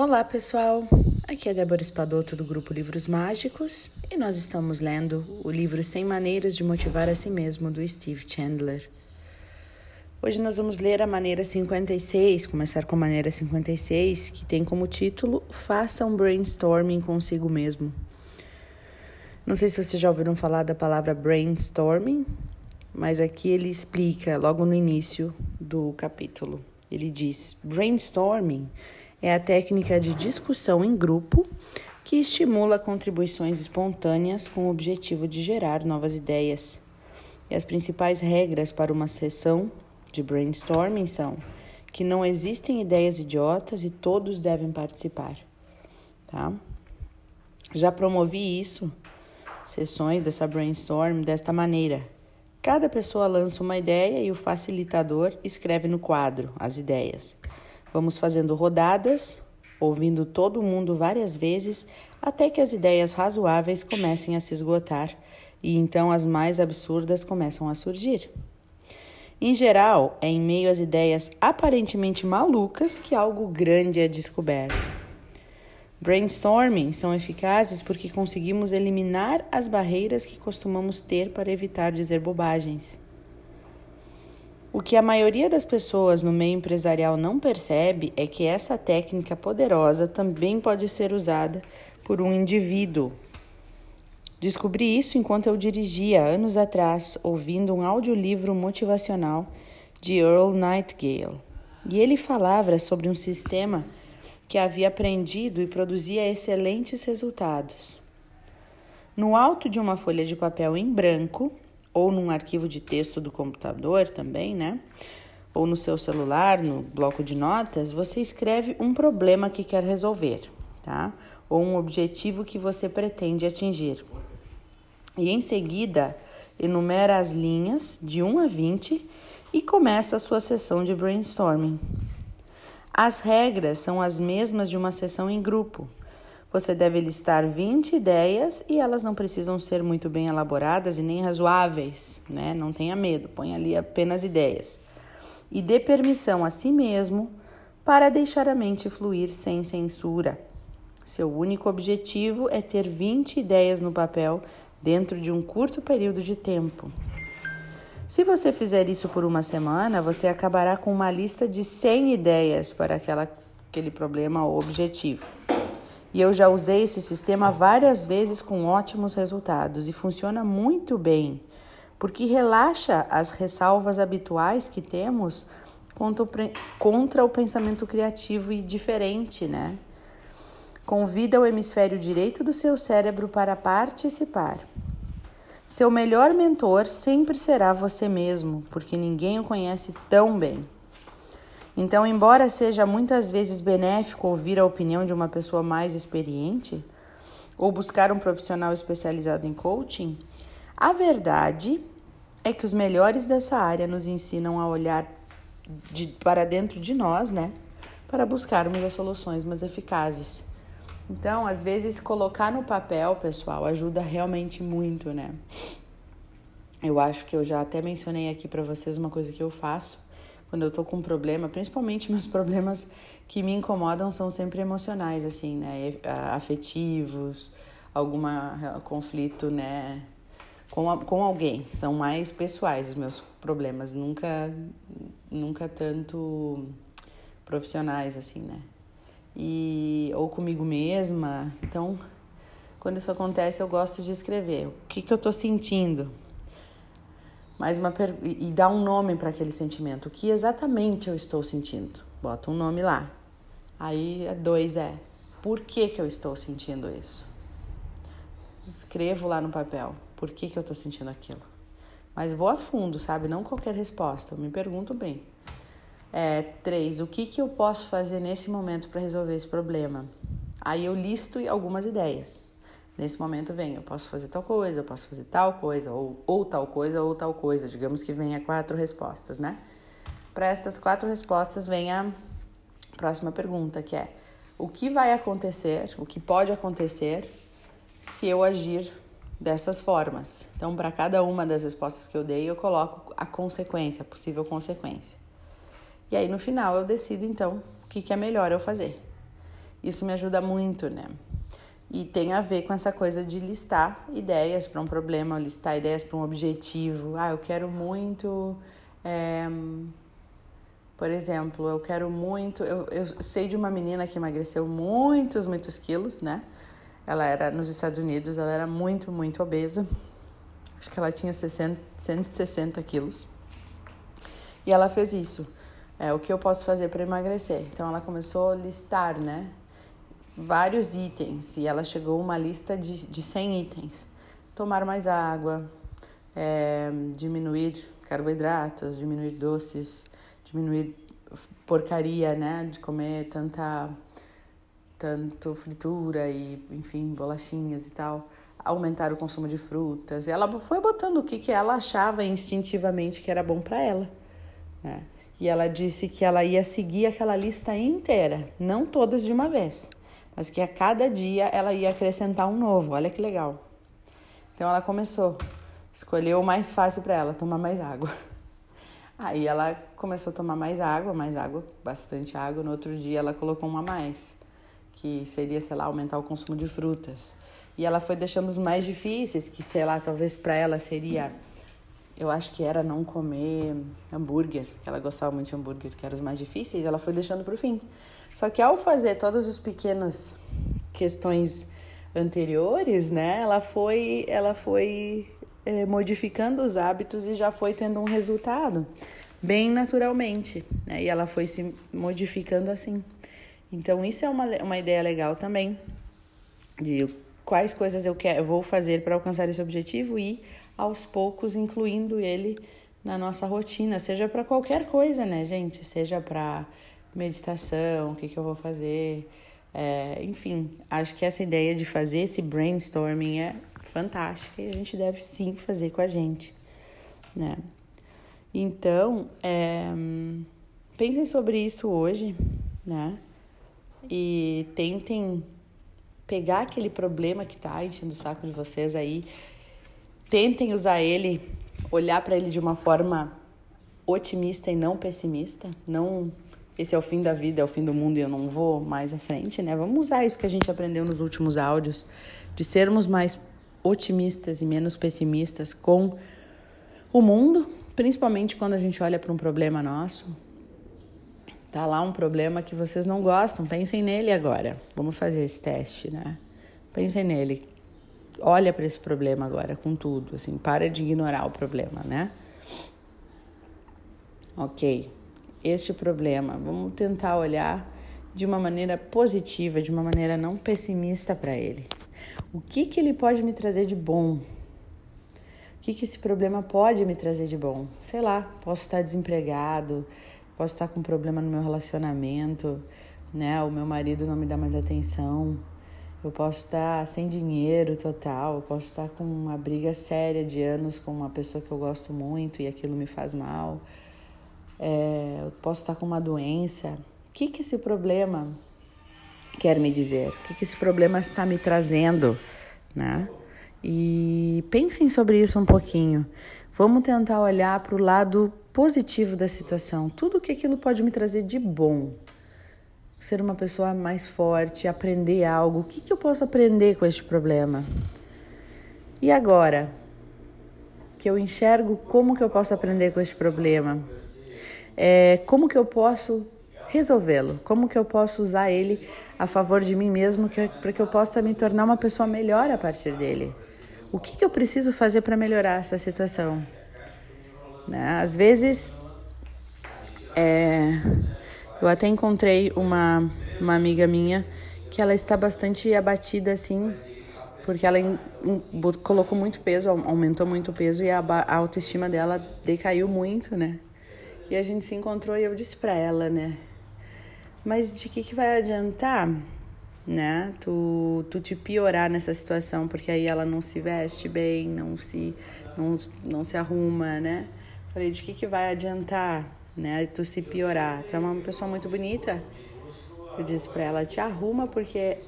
Olá, pessoal. Aqui é Débora Espadoto do grupo Livros Mágicos e nós estamos lendo o livro 100 Maneiras de Motivar a Si Mesmo do Steve Chandler. Hoje nós vamos ler a maneira 56, começar com a maneira 56, que tem como título Faça um brainstorming consigo mesmo. Não sei se vocês já ouviram falar da palavra brainstorming, mas aqui ele explica logo no início do capítulo. Ele diz: brainstorming é a técnica de discussão em grupo que estimula contribuições espontâneas com o objetivo de gerar novas ideias. E as principais regras para uma sessão de brainstorming são que não existem ideias idiotas e todos devem participar, tá? Já promovi isso, sessões dessa brainstorm desta maneira. Cada pessoa lança uma ideia e o facilitador escreve no quadro as ideias. Vamos fazendo rodadas, ouvindo todo mundo várias vezes, até que as ideias razoáveis comecem a se esgotar e então as mais absurdas começam a surgir. Em geral, é em meio às ideias aparentemente malucas que algo grande é descoberto. Brainstorming são eficazes porque conseguimos eliminar as barreiras que costumamos ter para evitar dizer bobagens. O que a maioria das pessoas no meio empresarial não percebe é que essa técnica poderosa também pode ser usada por um indivíduo. Descobri isso enquanto eu dirigia anos atrás, ouvindo um audiolivro motivacional de Earl Nightingale. E ele falava sobre um sistema que havia aprendido e produzia excelentes resultados. No alto de uma folha de papel em branco, ou num arquivo de texto do computador também, né? Ou no seu celular, no bloco de notas, você escreve um problema que quer resolver, tá? Ou um objetivo que você pretende atingir. E em seguida, enumera as linhas de 1 a 20 e começa a sua sessão de brainstorming. As regras são as mesmas de uma sessão em grupo, você deve listar 20 ideias e elas não precisam ser muito bem elaboradas e nem razoáveis, né? Não tenha medo, põe ali apenas ideias. E dê permissão a si mesmo para deixar a mente fluir sem censura. Seu único objetivo é ter 20 ideias no papel dentro de um curto período de tempo. Se você fizer isso por uma semana, você acabará com uma lista de 100 ideias para aquela, aquele problema ou objetivo. E eu já usei esse sistema várias vezes com ótimos resultados e funciona muito bem, porque relaxa as ressalvas habituais que temos contra o, contra o pensamento criativo e diferente, né? Convida o hemisfério direito do seu cérebro para participar. Seu melhor mentor sempre será você mesmo, porque ninguém o conhece tão bem. Então, embora seja muitas vezes benéfico ouvir a opinião de uma pessoa mais experiente ou buscar um profissional especializado em coaching, a verdade é que os melhores dessa área nos ensinam a olhar de, para dentro de nós, né? Para buscarmos as soluções mais eficazes. Então, às vezes, colocar no papel, pessoal, ajuda realmente muito, né? Eu acho que eu já até mencionei aqui para vocês uma coisa que eu faço quando eu tô com um problema, principalmente meus problemas que me incomodam são sempre emocionais, assim, né? Afetivos, algum conflito, né? Com, com alguém. São mais pessoais os meus problemas, nunca, nunca tanto profissionais, assim, né? E, ou comigo mesma. Então, quando isso acontece, eu gosto de escrever. O que, que eu tô sentindo? Mais uma per... e dá um nome para aquele sentimento. O que exatamente eu estou sentindo? Bota um nome lá. Aí dois é por que, que eu estou sentindo isso? Escrevo lá no papel por que, que eu estou sentindo aquilo. Mas vou a fundo, sabe? Não qualquer resposta. Eu me pergunto bem. É, três, o que, que eu posso fazer nesse momento para resolver esse problema? Aí eu listo algumas ideias. Nesse momento vem, eu posso fazer tal coisa, eu posso fazer tal coisa, ou, ou tal coisa, ou tal coisa. Digamos que venha quatro respostas, né? Para estas quatro respostas vem a próxima pergunta, que é: o que vai acontecer, o que pode acontecer se eu agir dessas formas? Então, para cada uma das respostas que eu dei, eu coloco a consequência, a possível consequência. E aí no final eu decido então o que, que é melhor eu fazer. Isso me ajuda muito, né? E tem a ver com essa coisa de listar ideias para um problema, listar ideias para um objetivo. Ah, eu quero muito. É, por exemplo, eu quero muito. Eu, eu sei de uma menina que emagreceu muitos, muitos quilos, né? Ela era nos Estados Unidos, ela era muito, muito obesa. Acho que ela tinha 60, 160 quilos. E ela fez isso. É, o que eu posso fazer para emagrecer? Então ela começou a listar, né? Vários itens e ela chegou uma lista de, de 100 itens. Tomar mais água, é, diminuir carboidratos, diminuir doces, diminuir porcaria, né, de comer tanta tanto fritura e, enfim, bolachinhas e tal, aumentar o consumo de frutas. Ela foi botando o que, que ela achava instintivamente que era bom para ela, né? E ela disse que ela ia seguir aquela lista inteira, não todas de uma vez mas que a cada dia ela ia acrescentar um novo. Olha que legal. Então ela começou, escolheu o mais fácil para ela, tomar mais água. Aí ela começou a tomar mais água, mais água, bastante água. No outro dia ela colocou uma a mais, que seria, sei lá, aumentar o consumo de frutas. E ela foi deixando os mais difíceis, que sei lá, talvez para ela seria eu acho que era não comer hambúrguer, que ela gostava muito de hambúrguer, que eram os mais difíceis, ela foi deixando para o fim. Só que ao fazer todas as pequenas questões anteriores, né, ela foi, ela foi é, modificando os hábitos e já foi tendo um resultado bem naturalmente, né, e ela foi se modificando assim. Então isso é uma, uma ideia legal também de quais coisas eu quero, vou fazer para alcançar esse objetivo e aos poucos incluindo ele na nossa rotina, seja para qualquer coisa, né, gente? Seja para meditação, o que, que eu vou fazer. É, enfim, acho que essa ideia de fazer esse brainstorming é fantástica e a gente deve sim fazer com a gente, né? Então, é, pensem sobre isso hoje, né? E tentem pegar aquele problema que tá enchendo o saco de vocês aí, tentem usar ele, olhar para ele de uma forma otimista e não pessimista, não esse é o fim da vida, é o fim do mundo e eu não vou mais à frente, né? Vamos usar isso que a gente aprendeu nos últimos áudios, de sermos mais otimistas e menos pessimistas com o mundo, principalmente quando a gente olha para um problema nosso. Tá lá um problema que vocês não gostam, pensem nele agora. Vamos fazer esse teste, né? Pensem nele. Olha para esse problema agora com tudo, assim, para de ignorar o problema, né? OK este problema. Vamos tentar olhar de uma maneira positiva, de uma maneira não pessimista para ele. O que, que ele pode me trazer de bom? O que, que esse problema pode me trazer de bom? Sei lá, posso estar desempregado, posso estar com um problema no meu relacionamento, né? O meu marido não me dá mais atenção, eu posso estar sem dinheiro total, eu posso estar com uma briga séria de anos com uma pessoa que eu gosto muito e aquilo me faz mal é, eu posso estar com uma doença. O que, que esse problema quer me dizer? O que, que esse problema está me trazendo? Né? E pensem sobre isso um pouquinho. Vamos tentar olhar para o lado positivo da situação. Tudo que aquilo pode me trazer de bom. Ser uma pessoa mais forte, aprender algo. O que, que eu posso aprender com este problema? E agora? Que eu enxergo como que eu posso aprender com este problema? É, como que eu posso resolvê-lo? Como que eu posso usar ele a favor de mim mesmo para que eu possa me tornar uma pessoa melhor a partir dele? O que, que eu preciso fazer para melhorar essa situação? Né? Às vezes, é, eu até encontrei uma, uma amiga minha que ela está bastante abatida assim, porque ela in, in, colocou muito peso, aumentou muito peso e a, a autoestima dela decaiu muito, né? E a gente se encontrou e eu disse para ela, né? Mas de que, que vai adiantar, né? Tu, tu te piorar nessa situação, porque aí ela não se veste bem, não se, não, não se arruma, né? Falei, de que, que vai adiantar, né? Tu se piorar. Tu é uma pessoa muito bonita. Eu disse pra ela, te arruma porque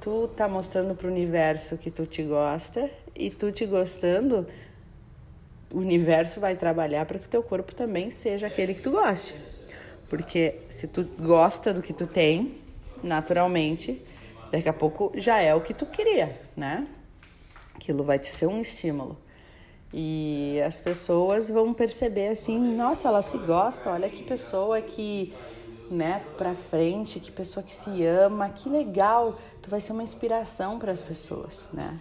tu tá mostrando pro universo que tu te gosta e tu te gostando, o universo vai trabalhar para que o teu corpo também seja aquele que tu goste. Porque se tu gosta do que tu tem, naturalmente, daqui a pouco já é o que tu queria, né? Aquilo vai te ser um estímulo. E as pessoas vão perceber assim, nossa, ela se gosta, olha que pessoa que, né, pra frente, que pessoa que se ama, que legal. Tu vai ser uma inspiração para as pessoas, né?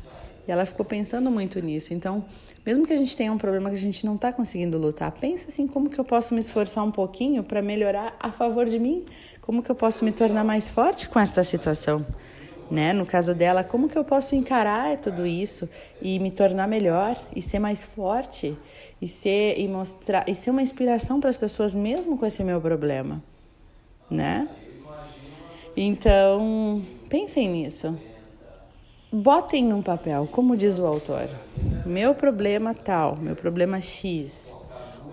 Ela ficou pensando muito nisso. Então, mesmo que a gente tenha um problema que a gente não está conseguindo lutar, pensa assim, como que eu posso me esforçar um pouquinho para melhorar a favor de mim? Como que eu posso me tornar mais forte com esta situação? Né? No caso dela, como que eu posso encarar tudo isso e me tornar melhor e ser mais forte e ser e mostrar e ser uma inspiração para as pessoas mesmo com esse meu problema, né? Então, pensem nisso. Botem num papel, como diz o autor. Meu problema tal, meu problema X.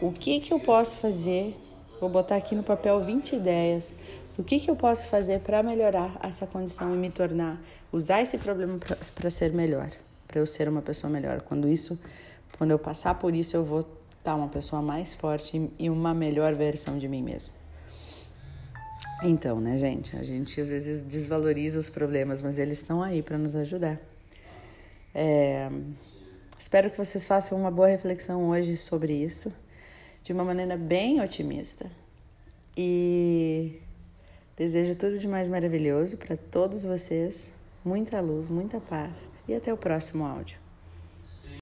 O que que eu posso fazer? Vou botar aqui no papel 20 ideias. O que que eu posso fazer para melhorar essa condição e me tornar, usar esse problema para ser melhor, para eu ser uma pessoa melhor. Quando isso, quando eu passar por isso, eu vou estar uma pessoa mais forte e uma melhor versão de mim mesma. Então, né, gente? A gente às vezes desvaloriza os problemas, mas eles estão aí para nos ajudar. É, espero que vocês façam uma boa reflexão hoje sobre isso, de uma maneira bem otimista. E desejo tudo de mais maravilhoso para todos vocês, muita luz, muita paz e até o próximo áudio.